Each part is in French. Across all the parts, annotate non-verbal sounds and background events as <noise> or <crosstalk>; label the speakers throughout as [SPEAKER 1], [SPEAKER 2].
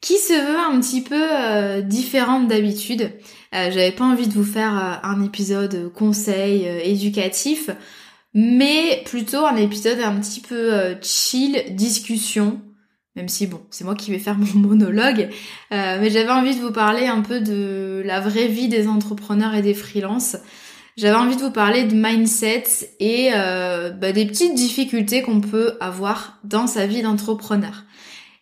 [SPEAKER 1] qui se veut un petit peu euh, différente d'habitude. Euh, J'avais pas envie de vous faire euh, un épisode conseil euh, éducatif, mais plutôt un épisode un petit peu chill, discussion. Même si bon, c'est moi qui vais faire mon <laughs> monologue, mais j'avais envie de vous parler un peu de la vraie vie des entrepreneurs et des freelances. J'avais envie de vous parler de mindset et bah, des petites difficultés qu'on peut avoir dans sa vie d'entrepreneur.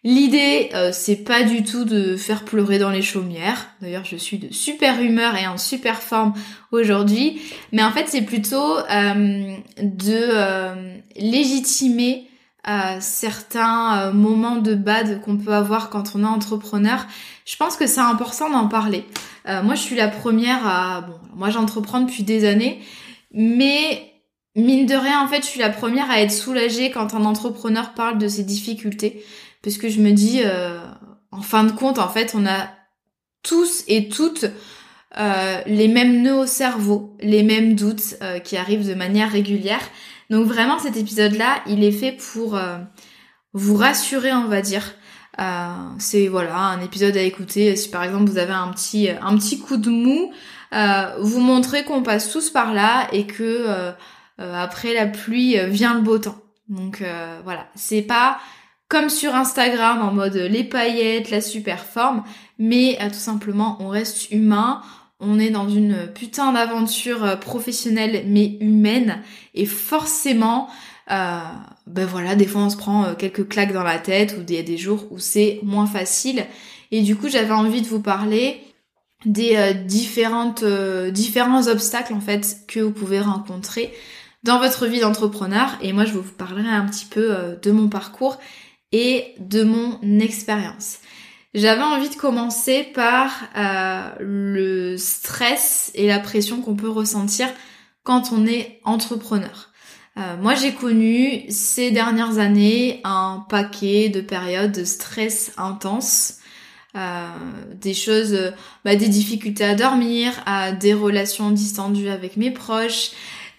[SPEAKER 1] L'idée, euh, c'est pas du tout de faire pleurer dans les chaumières. D'ailleurs, je suis de super humeur et en super forme aujourd'hui. Mais en fait, c'est plutôt euh, de euh, légitimer certains moments de bad qu'on peut avoir quand on est entrepreneur. Je pense que c'est important d'en parler. moi, je suis la première à... Bon, moi, j'entreprends depuis des années. Mais mine de rien, en fait, je suis la première à être soulagée quand un entrepreneur parle de ses difficultés parce que je me dis, euh, en fin de compte, en fait, on a tous et toutes euh, les mêmes nœuds au cerveau, les mêmes doutes euh, qui arrivent de manière régulière. Donc vraiment, cet épisode-là, il est fait pour vous rassurer, on va dire. c'est voilà un épisode à écouter si par exemple vous avez un petit un petit coup de mou, vous montrer qu'on passe tous par là et que après la pluie vient le beau temps. Donc voilà, c'est pas comme sur Instagram en mode les paillettes, la super forme, mais euh, tout simplement on reste humain, on est dans une putain d'aventure euh, professionnelle mais humaine. Et forcément euh, ben voilà, des fois on se prend quelques claques dans la tête ou il y a des jours où c'est moins facile. Et du coup j'avais envie de vous parler des différentes différents obstacles en fait que vous pouvez rencontrer dans votre vie d'entrepreneur. Et moi je vous parlerai un petit peu de mon parcours et de mon expérience. J'avais envie de commencer par euh, le stress et la pression qu'on peut ressentir quand on est entrepreneur. Euh, moi, j'ai connu ces dernières années un paquet de périodes de stress intense, euh, des choses, bah, des difficultés à dormir, à des relations distendues avec mes proches,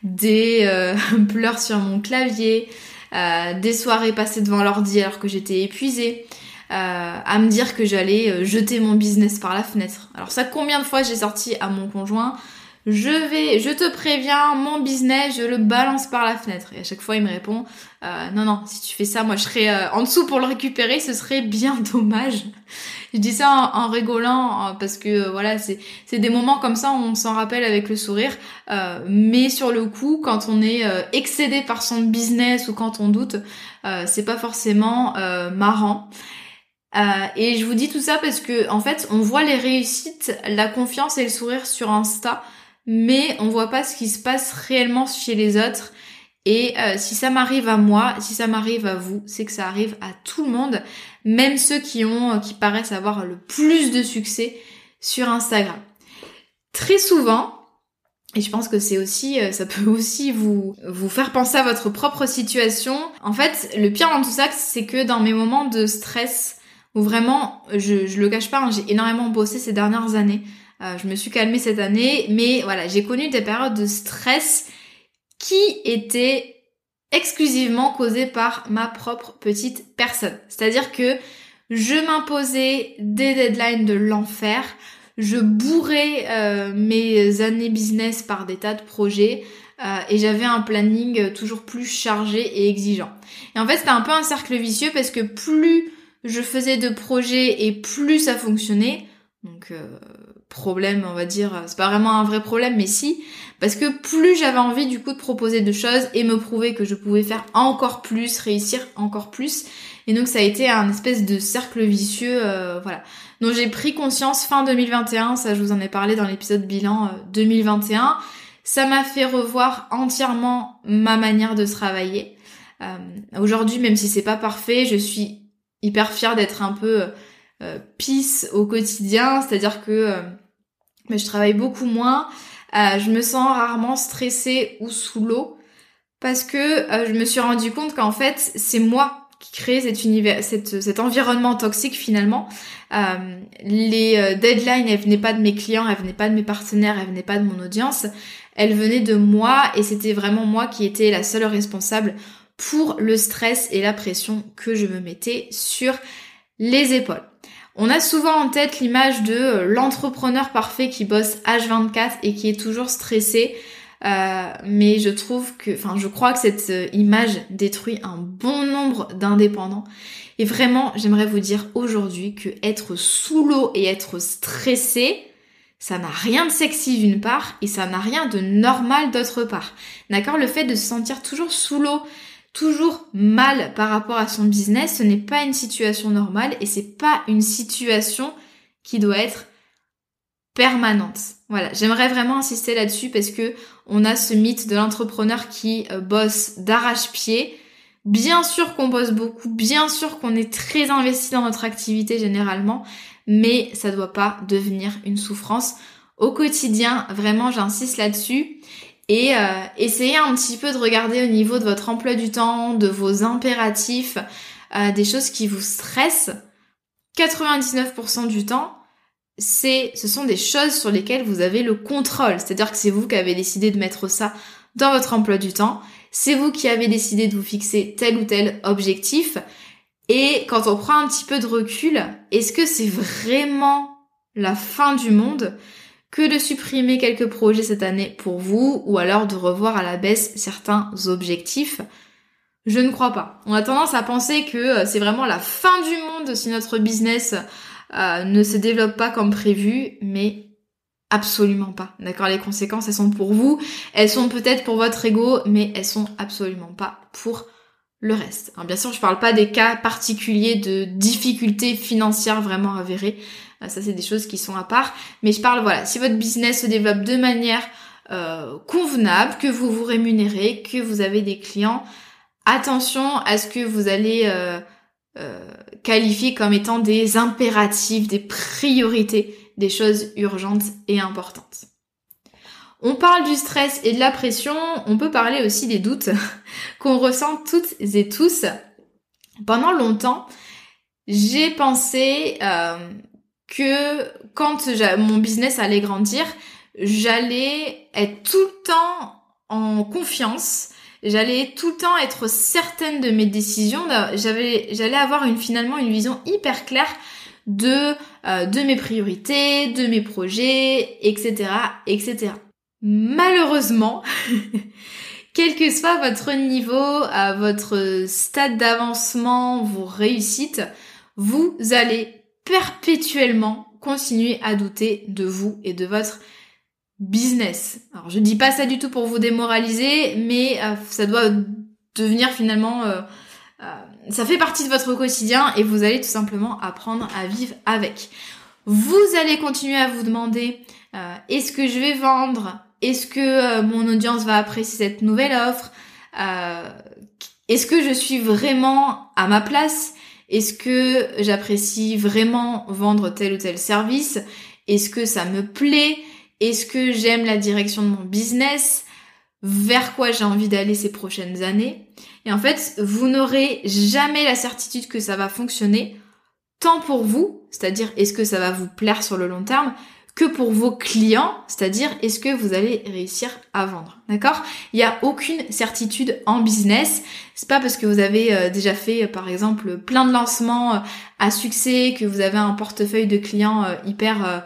[SPEAKER 1] des <laughs> pleurs sur mon clavier, des soirées passées devant l'ordi alors que j'étais épuisée, euh, à me dire que j'allais euh, jeter mon business par la fenêtre. Alors ça, combien de fois j'ai sorti à mon conjoint je vais, je te préviens, mon business, je le balance par la fenêtre. Et à chaque fois, il me répond, euh, non, non, si tu fais ça, moi, je serai euh, en dessous pour le récupérer, ce serait bien <laughs> dommage. je dis ça en, rigolant parce que euh, voilà, c'est c'est des moments comme ça, on s'en rappelle avec le sourire. mais sur le coup, quand on est excédé par son business ou quand on doute, c'est pas forcément marrant. et je vous dis tout ça parce que en fait, on voit les réussites, la confiance et le sourire sur Insta mais on voit pas ce qui se passe réellement chez les autres. Et euh, si ça m'arrive à moi, si ça m'arrive à vous, c'est que ça arrive à tout le monde, même ceux qui ont, euh, qui paraissent avoir le plus de succès sur Instagram. Très souvent, et je pense que c'est aussi, euh, ça peut <laughs> aussi vous, vous faire penser à votre propre situation. En fait, le pire dans tout ça, c'est que dans mes moments de stress, où vraiment, je, je le cache pas, hein, j'ai énormément bossé ces dernières années, je me suis calmée cette année, mais voilà, j'ai connu des périodes de stress qui étaient exclusivement causées par ma propre petite personne. C'est-à-dire que je m'imposais des deadlines de l'enfer, je bourrais euh, mes années business par des tas de projets euh, et j'avais un planning toujours plus chargé et exigeant. Et en fait, c'était un peu un cercle vicieux parce que plus je faisais de projets et plus ça fonctionnait, donc euh, problème, on va dire, c'est pas vraiment un vrai problème, mais si, parce que plus j'avais envie du coup de proposer de choses et me prouver que je pouvais faire encore plus, réussir encore plus, et donc ça a été un espèce de cercle vicieux, euh, voilà. Donc j'ai pris conscience fin 2021, ça je vous en ai parlé dans l'épisode bilan 2021. Euh, ça m'a fait revoir entièrement ma manière de travailler. Euh, Aujourd'hui, même si c'est pas parfait, je suis hyper fière d'être un peu euh, peace au quotidien, c'est-à-dire que je travaille beaucoup moins. je me sens rarement stressée ou sous l'eau parce que je me suis rendu compte qu'en fait c'est moi qui crée cet univers, cet environnement toxique finalement. Euh, les euh, deadlines, elles venaient pas de mes clients, elles venaient pas de mes partenaires, elles venaient pas de mon audience, elles venaient de moi et c'était vraiment moi qui étais la seule responsable pour le stress et la pression que je me mettais sur les épaules. On a souvent en tête l'image de euh, l'entrepreneur parfait qui bosse H24 et qui est toujours stressé euh, mais je trouve que, enfin, je crois que cette euh, image détruit un bon nombre d'indépendants. Et vraiment, j'aimerais vous dire aujourd'hui que être sous l'eau et être stressé, ça n'a rien de sexy d'une part et ça n'a rien de normal d'autre part. D'accord? Le fait de se sentir toujours sous l'eau, toujours mal par rapport à son business, ce n'est pas une situation normale et c'est pas une situation qui doit être permanente. Voilà, j'aimerais vraiment insister là-dessus parce que on a ce mythe de l'entrepreneur qui euh, bosse d'arrache-pied. Bien sûr qu'on bosse beaucoup, bien sûr qu'on est très investi dans notre activité généralement, mais ça doit pas devenir une souffrance au quotidien. Vraiment, j'insiste là-dessus. Et euh, essayez un petit peu de regarder au niveau de votre emploi du temps, de vos impératifs, euh, des choses qui vous stressent. 99% du temps, c'est, ce sont des choses sur lesquelles vous avez le contrôle. C'est-à-dire que c'est vous qui avez décidé de mettre ça dans votre emploi du temps. C'est vous qui avez décidé de vous fixer tel ou tel objectif. Et quand on prend un petit peu de recul, est-ce que c'est vraiment la fin du monde? Que de supprimer quelques projets cette année pour vous ou alors de revoir à la baisse certains objectifs Je ne crois pas. On a tendance à penser que euh, c'est vraiment la fin du monde si notre business euh, ne se développe pas comme prévu, mais absolument pas. D'accord Les conséquences, elles sont pour vous, elles sont peut-être pour votre ego, mais elles sont absolument pas pour le reste. bien sûr, je parle pas des cas particuliers de difficultés financières vraiment avérées. Euh, ça, c'est des choses qui sont à part. Mais je parle, voilà, si votre business se développe de manière euh, convenable, que vous vous rémunérez, que vous avez des clients, attention à ce que vous allez euh, euh, qualifiés comme étant des impératifs, des priorités, des choses urgentes et importantes. On parle du stress et de la pression, on peut parler aussi des doutes <laughs> qu'on ressent toutes et tous. Pendant longtemps, j'ai pensé euh, que quand mon business allait grandir, j'allais être tout le temps en confiance, j'allais tout le temps être certaine de mes décisions. J'allais avoir une, finalement une vision hyper claire de, euh, de mes priorités, de mes projets, etc., etc. Malheureusement, <laughs> quel que soit votre niveau, à votre stade d'avancement, vos réussites, vous allez perpétuellement continuer à douter de vous et de votre business. Alors je dis pas ça du tout pour vous démoraliser, mais euh, ça doit devenir finalement... Euh, euh, ça fait partie de votre quotidien et vous allez tout simplement apprendre à vivre avec. Vous allez continuer à vous demander est-ce que je vais vendre? Est-ce que mon audience va apprécier cette nouvelle offre? Est-ce que je suis vraiment à ma place? Est-ce que j'apprécie vraiment vendre tel ou tel service? Est-ce que ça me plaît? Est-ce que j'aime la direction de mon business? Vers quoi j'ai envie d'aller ces prochaines années? Et en fait, vous n'aurez jamais la certitude que ça va fonctionner tant pour vous, c'est-à-dire est-ce que ça va vous plaire sur le long terme, que pour vos clients, c'est-à-dire est-ce que vous allez réussir à vendre. D'accord? Il n'y a aucune certitude en business. C'est pas parce que vous avez euh, déjà fait par exemple plein de lancements euh, à succès, que vous avez un portefeuille de clients euh, hyper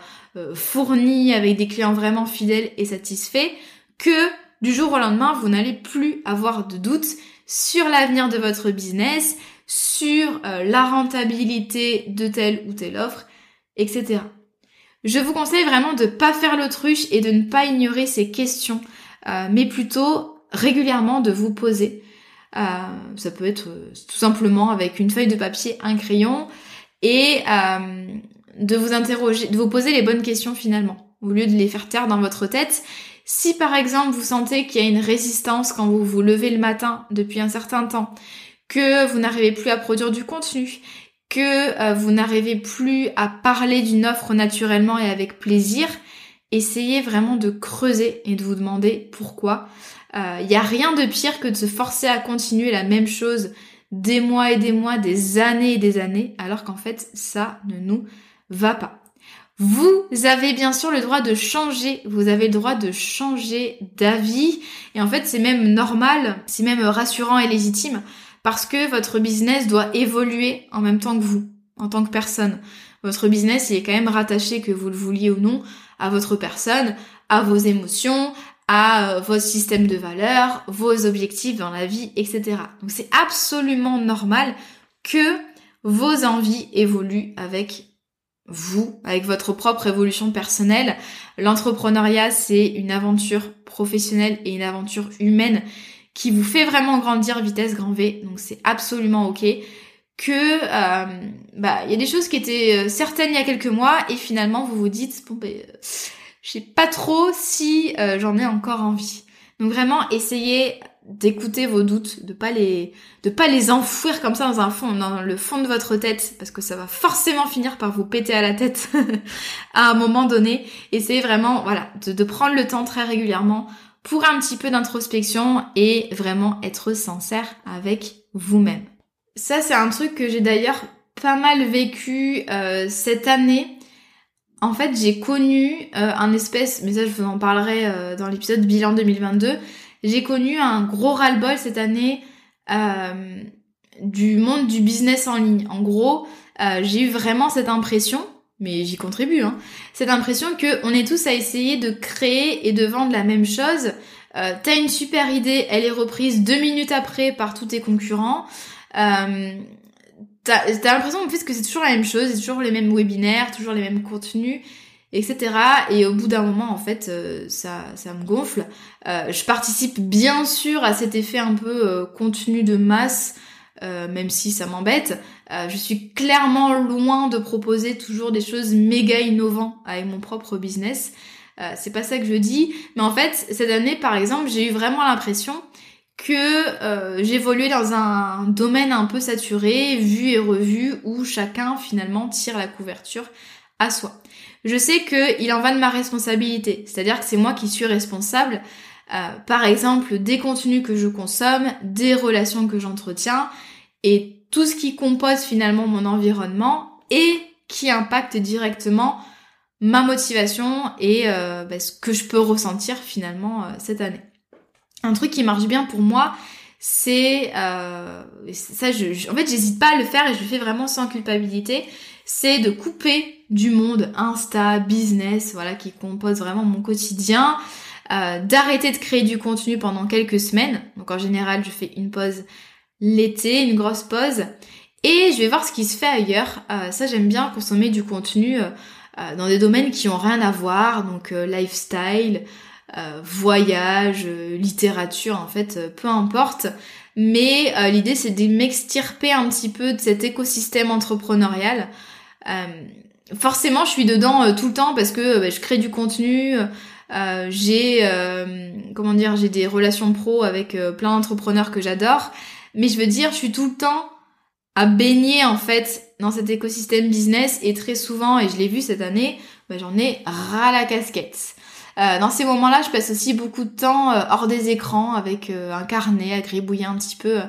[SPEAKER 1] fourni avec des clients vraiment fidèles et satisfaits que du jour au lendemain, vous n'allez plus avoir de doutes sur l'avenir de votre business, sur la rentabilité de telle ou telle offre, etc. Je vous conseille vraiment de ne pas faire l'autruche et de ne pas ignorer ces questions, euh, mais plutôt régulièrement de vous poser. Euh, ça peut être euh, tout simplement avec une feuille de papier, un crayon, et de vous interroger, de vous poser les bonnes questions finalement, au lieu de les faire taire dans votre tête. Si par exemple vous sentez qu'il y a une résistance quand vous vous levez le matin depuis un certain temps, que vous n'arrivez plus à produire du contenu, que euh, vous n'arrivez plus à parler d'une offre naturellement et avec plaisir, essayez vraiment de creuser et de vous demander pourquoi. Il euh, n'y a rien de pire que de se forcer à continuer la même chose des mois et des mois, des années et des années, alors qu'en fait ça ne nous va pas. Vous avez bien sûr le droit de changer, vous avez le droit de changer d'avis, et en fait c'est même normal, c'est même rassurant et légitime, parce que votre business doit évoluer en même temps que vous, en tant que personne. Votre business, il est quand même rattaché, que vous le vouliez ou non, à votre personne, à vos émotions, à euh, votre système de valeurs, vos objectifs dans la vie, etc. Donc c'est absolument normal que vos envies évoluent avec vous, avec votre propre évolution personnelle. L'entrepreneuriat, c'est une aventure professionnelle et une aventure humaine qui vous fait vraiment grandir vitesse grand V. Donc c'est absolument ok. Que euh, bah il y a des choses qui étaient euh, certaines il y a quelques mois et finalement vous vous dites bon ben euh, je sais pas trop si j'en ai encore envie. Donc vraiment essayez d'écouter vos doutes, de pas les de pas les enfouir comme ça dans un fond dans le fond de votre tête parce que ça va forcément finir par vous péter à la tête <laughs> à un moment donné. Essayez vraiment voilà de, prendre le temps très régulièrement pour un petit peu d'introspection et vraiment être sincère avec vous-même. Ça, c'est un truc que j'ai d'ailleurs pas mal vécu euh, cette année. En fait, j'ai connu euh, un espèce, mais ça je vous en parlerai euh, dans l'épisode bilan 2022, j'ai connu un gros ras-le-bol cette année du monde du business en ligne. En gros, j'ai eu vraiment cette impression mais j'y contribue, hein. Cette impression que on est tous à essayer de créer et de vendre la même chose. Euh, T'as une super idée, elle est reprise deux minutes après par tous tes concurrents. Euh, T'as as, l'impression en plus que c'est toujours la même chose, c'est toujours les mêmes webinaires, toujours les mêmes contenus, etc. Et au bout d'un moment, en fait, euh, ça, ça me gonfle. Euh, je participe bien sûr à cet effet un peu euh, contenu de masse, même si ça m'embête. Je suis clairement loin de proposer toujours des choses méga innovantes avec mon propre business. C'est pas ça que je dis. Mais en fait, cette année, par exemple, j'ai eu vraiment l'impression que j'évoluais dans un domaine un peu saturé, vu et revu, où chacun finalement tire la couverture à soi. Je sais qu'il en va de ma responsabilité, c'est-à-dire que c'est moi qui suis responsable, par exemple, des contenus que je consomme, des relations que j'entretiens, et tout ce qui compose finalement mon environnement et qui impacte directement ma motivation et euh, bah, ce que je peux ressentir finalement euh, cette année. Un truc qui marche bien pour moi, c'est euh, ça. Je, en fait, j'hésite pas à le faire et je le fais vraiment sans culpabilité. C'est de couper du monde Insta, business, voilà, qui compose vraiment mon quotidien. d'arrêter de créer du contenu pendant quelques semaines. Donc en général, je fais une pause l'été, une grosse pause. Et je vais voir ce qui se fait ailleurs. Euh, ça, j'aime bien consommer du contenu euh, euh, dans des domaines qui ont rien à voir, donc lifestyle, voyage, littérature, en fait, peu importe. Mais l'idée, c'est de m'extirper un petit peu de cet écosystème entrepreneurial. forcément, je suis dedans tout le temps parce que bah, je crée du contenu. j'ai comment dire, j'ai des relations pro avec plein d'entrepreneurs que j'adore mais je veux dire, je suis tout le temps à baigner en fait dans cet écosystème business et très souvent, et je l'ai vu cette année, bah, j'en ai ras la casquette. Euh, dans ces moments-là, je passe aussi beaucoup de temps euh, hors des écrans avec euh, un carnet à gribouiller un petit peu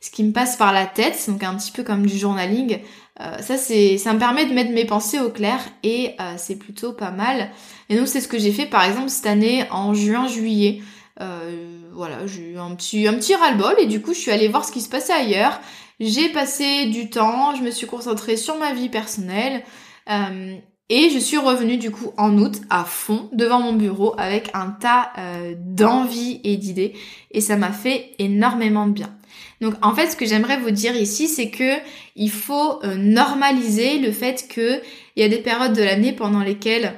[SPEAKER 1] ce qui me passe par la tête, donc un petit peu comme du journaling. Euh, ça c'est, ça me permet de mettre mes pensées au clair et euh, c'est plutôt pas mal. Et donc c'est ce que j'ai fait par exemple cette année en juin-juillet. Euh, voilà, j'ai eu un petit, un petit ras-le-bol et du coup je suis allée voir ce qui se passait ailleurs. J'ai passé du temps, je me suis concentrée sur ma vie personnelle. Euh, et je suis revenue du coup en août à fond devant mon bureau avec un tas euh, d'envie et d'idées et ça m'a fait énormément de bien. Donc en fait ce que j'aimerais vous dire ici c'est que il faut euh, normaliser le fait que il y a des périodes de l'année pendant lesquelles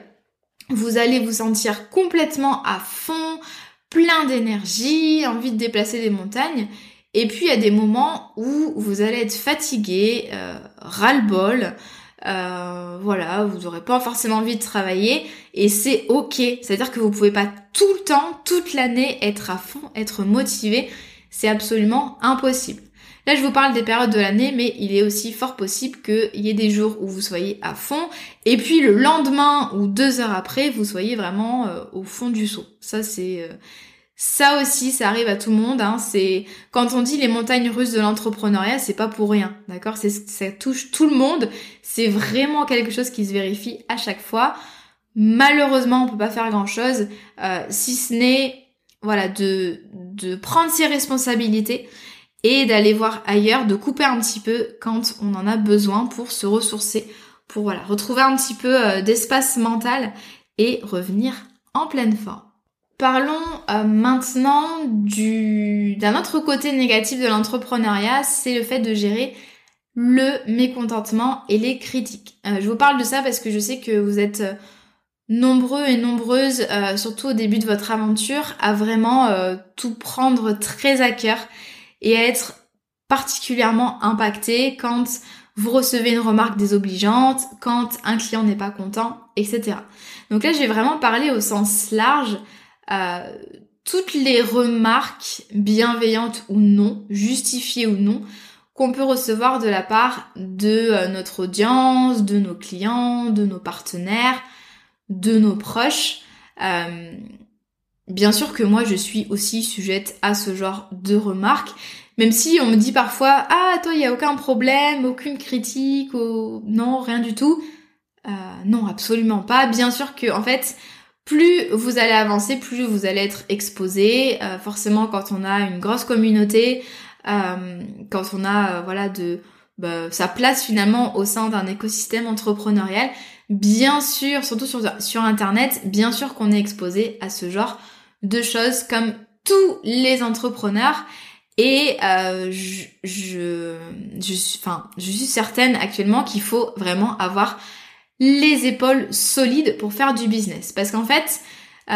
[SPEAKER 1] vous allez vous sentir complètement à fond, plein d'énergie, envie de déplacer des montagnes et puis il y a des moments où vous allez être fatigué, euh, ras-le-bol, euh, voilà, vous n'aurez pas forcément envie de travailler et c'est ok. C'est-à-dire que vous pouvez pas tout le temps, toute l'année être à fond, être motivé. C'est absolument impossible. Là, je vous parle des périodes de l'année, mais il est aussi fort possible qu'il y ait des jours où vous soyez à fond, et puis le lendemain ou deux heures après, vous soyez vraiment euh, au fond du seau. Ça, c'est euh, ça aussi, ça arrive à tout le monde. Hein. C'est quand on dit les montagnes russes de l'entrepreneuriat, c'est pas pour rien, d'accord? C'est ça touche tout le monde. C'est vraiment quelque chose qui se vérifie à chaque fois. Malheureusement, on peut pas faire grand chose euh, si ce n'est voilà de de prendre ses responsabilités et d'aller voir ailleurs, de couper un petit peu quand on en a besoin pour se ressourcer, pour voilà retrouver un petit peu euh, d'espace mental et revenir en pleine forme. Parlons euh, maintenant du d'un autre côté négatif de l'entrepreneuriat, c'est le fait de gérer le mécontentement et les critiques. Euh, je vous parle de ça parce que je sais que vous êtes euh, nombreux et nombreuses, surtout au début de votre aventure, à vraiment tout prendre très à cœur et à être particulièrement impacté quand vous recevez une remarque désobligeante, quand un client n'est pas content, etc. Donc là, je vais vraiment parler au sens large toutes les remarques bienveillantes ou non, justifiées ou non, qu'on peut recevoir de la part de euh, notre audience, de nos clients, de nos partenaires, de nos proches. Euh, bien sûr que moi je suis aussi sujette à ce genre de remarques, même si on me dit parfois ah toi il y a aucun problème, aucune critique, non rien du tout. Euh, non absolument pas. Bien sûr que en fait plus vous allez avancer, plus vous allez être exposé. Euh, forcément, quand on a une grosse communauté, euh, quand on a euh, voilà de bah, sa place finalement au sein d'un écosystème entrepreneurial, bien sûr, surtout sur, sur Internet, bien sûr qu'on est exposé à ce genre de choses comme tous les entrepreneurs. Et je, je, je, enfin, je suis certaine actuellement qu'il faut vraiment avoir les épaules solides pour faire du business. Parce qu'en fait, euh,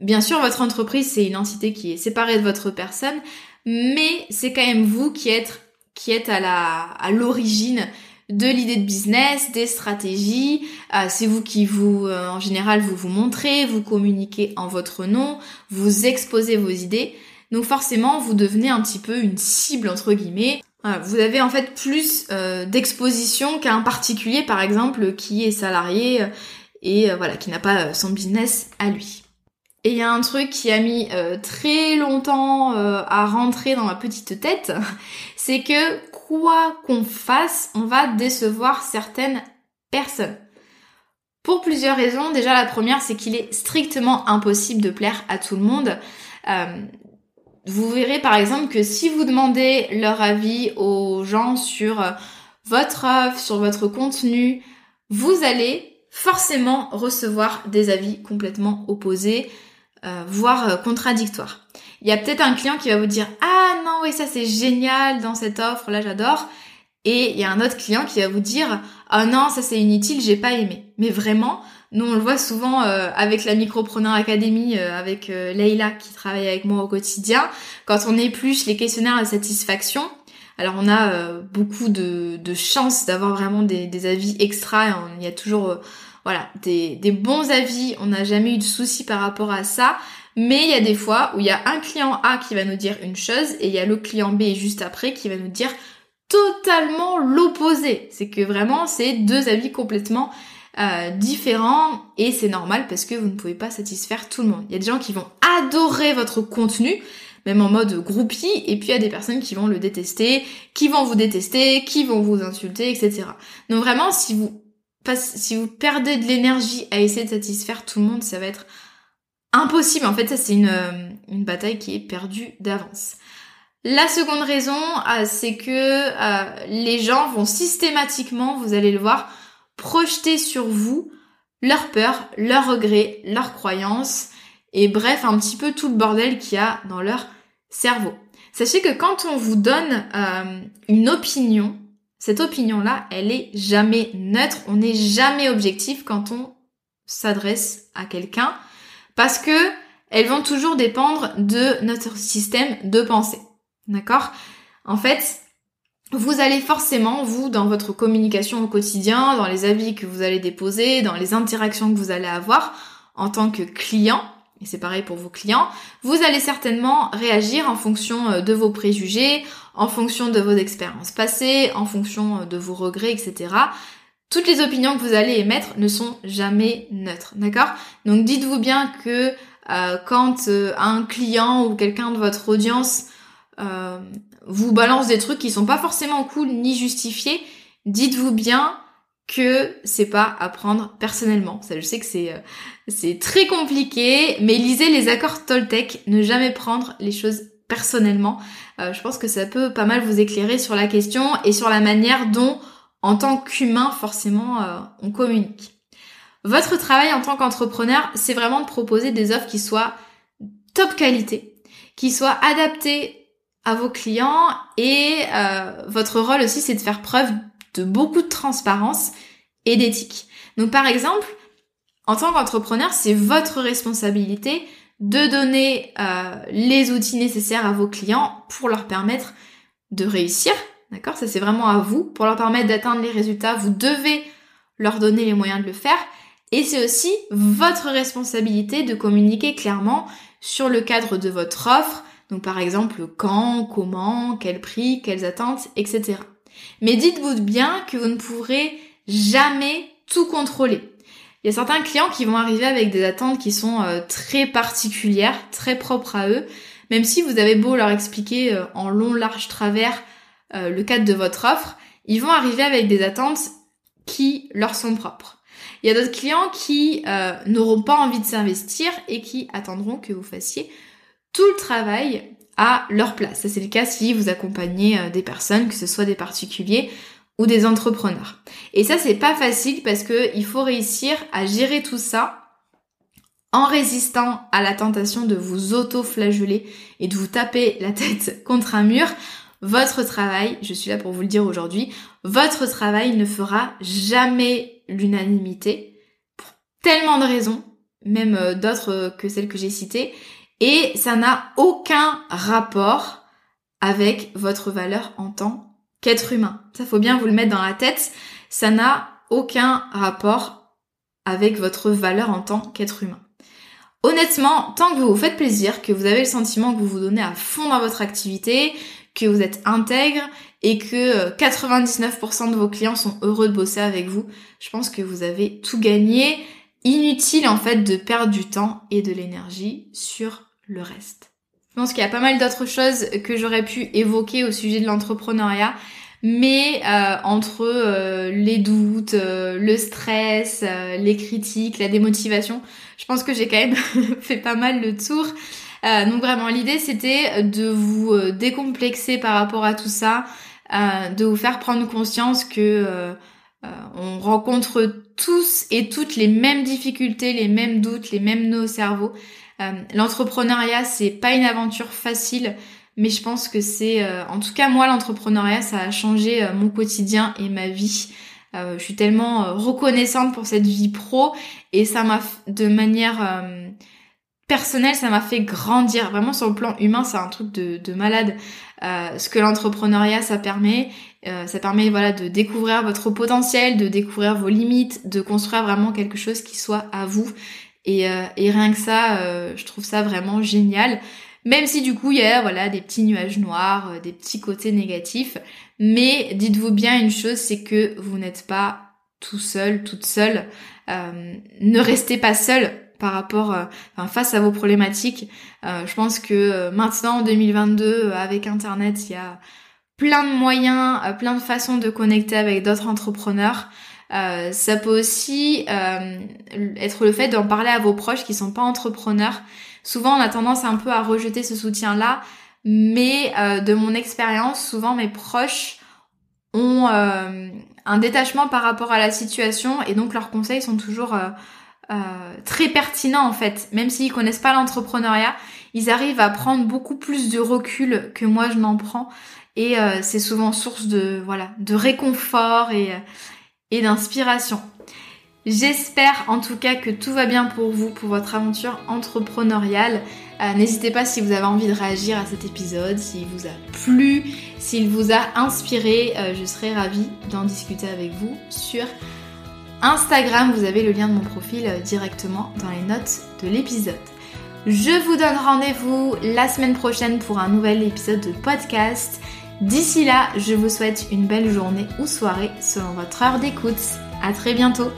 [SPEAKER 1] bien sûr, votre entreprise, c'est une entité qui est séparée de votre personne, mais c'est quand même vous qui êtes, qui êtes à la, à l'origine de l'idée de business, des stratégies. Euh, c'est vous qui vous, euh, en général, vous vous montrez, vous communiquez en votre nom, vous exposez vos idées. Donc forcément, vous devenez un petit peu une cible entre guillemets vous avez en fait plus euh, d'exposition qu'un particulier par exemple qui est salarié euh, et euh, voilà qui n'a pas son business à lui. Et il y a un truc qui a mis très longtemps à rentrer dans ma petite tête, <laughs> c'est que quoi qu'on fasse, on va décevoir certaines personnes. Pour plusieurs raisons. Déjà la première, c'est qu'il est strictement impossible de plaire à tout le monde vous verrez par exemple que si vous demandez leur avis aux gens sur euh, votre offre, sur votre contenu, vous allez forcément recevoir des avis complètement opposés, euh, voire euh, contradictoires. Il y a peut-être un client qui va vous dire ah non oui ça c'est génial dans cette offre là j'adore et il y a un autre client qui va vous dire ah non ça c'est inutile j'ai pas aimé. Mais vraiment nous, on le voit souvent euh, avec la Micropreneur Academy, euh, avec euh, Leïla qui travaille avec moi au quotidien. Quand on épluche les questionnaires de satisfaction, alors on a beaucoup de, de chance d'avoir vraiment des, avis extra. il y a toujours voilà des, des bons avis. On n'a jamais eu de soucis par rapport à ça. Mais il y a des fois où il y a un client A qui va nous dire une chose et il y a le client B juste après qui va nous dire totalement l'opposé. C'est que vraiment c'est deux avis complètement euh, différents et c'est normal parce que vous ne pouvez pas satisfaire tout le monde. Il y a des gens qui vont adorer votre contenu, même en mode groupie, et puis il y a des personnes qui vont le détester, qui vont vous détester, qui vont vous insulter, etc. Donc vraiment, si vous, si vous perdez de l'énergie à essayer de satisfaire tout le monde, ça va être impossible. En fait, ça c'est une, euh, une bataille qui est perdue d'avance. La seconde raison, euh, c'est que euh, les gens vont systématiquement, vous allez le voir, projeter sur vous leurs peurs, leurs regrets, leurs croyances, et bref, un petit peu tout le bordel qu'il y a dans leur cerveau. Sachez que quand on vous donne euh, une opinion, cette opinion-là, elle est jamais neutre, on n'est jamais objectif quand on s'adresse à quelqu'un, parce que elles vont toujours dépendre de notre système de pensée. D'accord? En fait, vous allez forcément, vous, dans votre communication au quotidien, dans les avis que vous allez déposer, dans les interactions que vous allez avoir en tant que client, et c'est pareil pour vos clients, vous allez certainement réagir en fonction euh, de vos préjugés, en fonction de vos expériences passées, en fonction euh, de vos regrets, etc. Toutes les opinions que vous allez émettre ne sont jamais neutres, d'accord? Donc dites-vous bien que euh, quand un client ou quelqu'un de votre audience vous balance des trucs qui sont pas forcément cool ni justifiés, dites-vous bien que c'est pas à prendre personnellement. Ça, je sais que c'est euh, c'est très compliqué, mais lisez les accords Toltec, ne jamais prendre les choses personnellement. Euh, je pense que ça peut pas mal vous éclairer sur la question et sur la manière dont, en tant qu'humain, forcément, euh, on communique. Votre travail en tant qu'entrepreneur, c'est vraiment de proposer des offres qui soient top qualité, qui soient adaptées à vos clients et votre rôle aussi, c'est de faire preuve de beaucoup de transparence et d'éthique. Donc par exemple, en tant qu'entrepreneur, c'est votre responsabilité de donner euh, les outils nécessaires à vos clients pour leur permettre de réussir. D'accord? Ça c'est vraiment à vous. Pour leur permettre d'atteindre les résultats, vous devez leur donner les moyens de le faire. Et c'est aussi votre responsabilité de communiquer clairement sur le cadre de votre offre. Donc par exemple, quand, comment, quel prix, quelles attentes, etc. Mais dites-vous bien que vous ne pourrez jamais tout contrôler. Il y a certains clients qui vont arriver avec des attentes qui sont euh, très particulières, très propres à eux, même si vous avez beau leur expliquer euh, en long, large, travers euh, le cadre de votre offre, ils vont arriver avec des attentes qui leur sont propres. Il y a d'autres clients qui n'auront pas envie de s'investir et qui attendront que vous fassiez tout le travail à leur place. Ça c'est le cas si vous accompagnez euh, des personnes, que ce soit des particuliers ou des entrepreneurs. Et ça c'est pas facile parce que il faut réussir à gérer tout ça en résistant à la tentation de vous auto-flageller et de vous taper la tête <laughs> contre un mur. Votre travail, je suis là pour vous le dire aujourd'hui, votre travail ne fera jamais l'unanimité pour tellement de raisons, même euh, d'autres euh, que celles que j'ai citées, et ça n'a aucun rapport avec votre valeur en tant qu'être humain. Ça faut bien vous le mettre dans la tête. Ça n'a aucun rapport avec votre valeur en tant qu'être humain. Honnêtement, tant que vous vous faites plaisir, que vous avez le sentiment que vous vous donnez à fond dans votre activité, que vous êtes intègre et que 99% de vos clients sont heureux de bosser avec vous, je pense que vous avez tout gagné. Inutile en fait de perdre du temps et de l'énergie sur le reste. Je pense qu'il y a pas mal d'autres choses que j'aurais pu évoquer au sujet de l'entrepreneuriat, mais euh, entre euh, les doutes, euh, le stress, les critiques, la démotivation, je pense que j'ai quand même <laughs> fait pas mal le tour. donc vraiment, l'idée c'était de vous décomplexer par rapport à tout ça, de vous faire prendre conscience que on rencontre tous et toutes les mêmes difficultés, les mêmes doutes, les mêmes nœuds au cerveau. Euh, l'entrepreneuriat, c'est pas une aventure facile, mais je pense que c'est, euh, en tout cas moi, l'entrepreneuriat, ça a changé euh, mon quotidien et ma vie. je suis tellement reconnaissante pour cette vie pro et ça m'a, de manière personnelle, ça m'a fait grandir. Vraiment sur le plan humain, c'est un truc de, de malade. ce que l'entrepreneuriat, ça permet, ça permet voilà de découvrir votre potentiel, de découvrir vos limites, de construire vraiment quelque chose qui soit à vous et, euh, et rien que ça, euh, je trouve ça vraiment génial. Même si du coup il y a voilà des petits nuages noirs, euh, des petits côtés négatifs. Mais dites-vous bien une chose, c'est que vous n'êtes pas tout seul, toute seule. ne restez pas seul. par rapport, enfin, face à vos problématiques. je pense que maintenant en 2022, avec Internet, il y a plein de moyens, plein de façons de connecter avec d'autres entrepreneurs. Euh, ça peut aussi euh, être le fait d'en parler à vos proches qui sont pas entrepreneurs. Souvent, on a tendance un peu à rejeter ce soutien-là, mais euh, de mon expérience, souvent mes proches ont un détachement par rapport à la situation et donc leurs conseils sont toujours très pertinents en fait. Même s'ils connaissent pas l'entrepreneuriat, ils arrivent à prendre beaucoup plus de recul que moi je n'en prends et c'est souvent source de voilà de réconfort et et d'inspiration. J'espère en tout cas que tout va bien pour vous, pour votre aventure entrepreneuriale. Euh, n'hésitez pas si vous avez envie de réagir à cet épisode, s'il vous a plu, s'il vous a inspiré, euh, je serai ravie d'en discuter avec vous sur Instagram. Vous avez le lien de mon profil euh, directement dans les notes de l'épisode. Je vous donne rendez-vous la semaine prochaine pour un nouvel épisode de podcast. D'ici là, je vous souhaite une belle journée ou soirée selon votre heure d'écoute. À très bientôt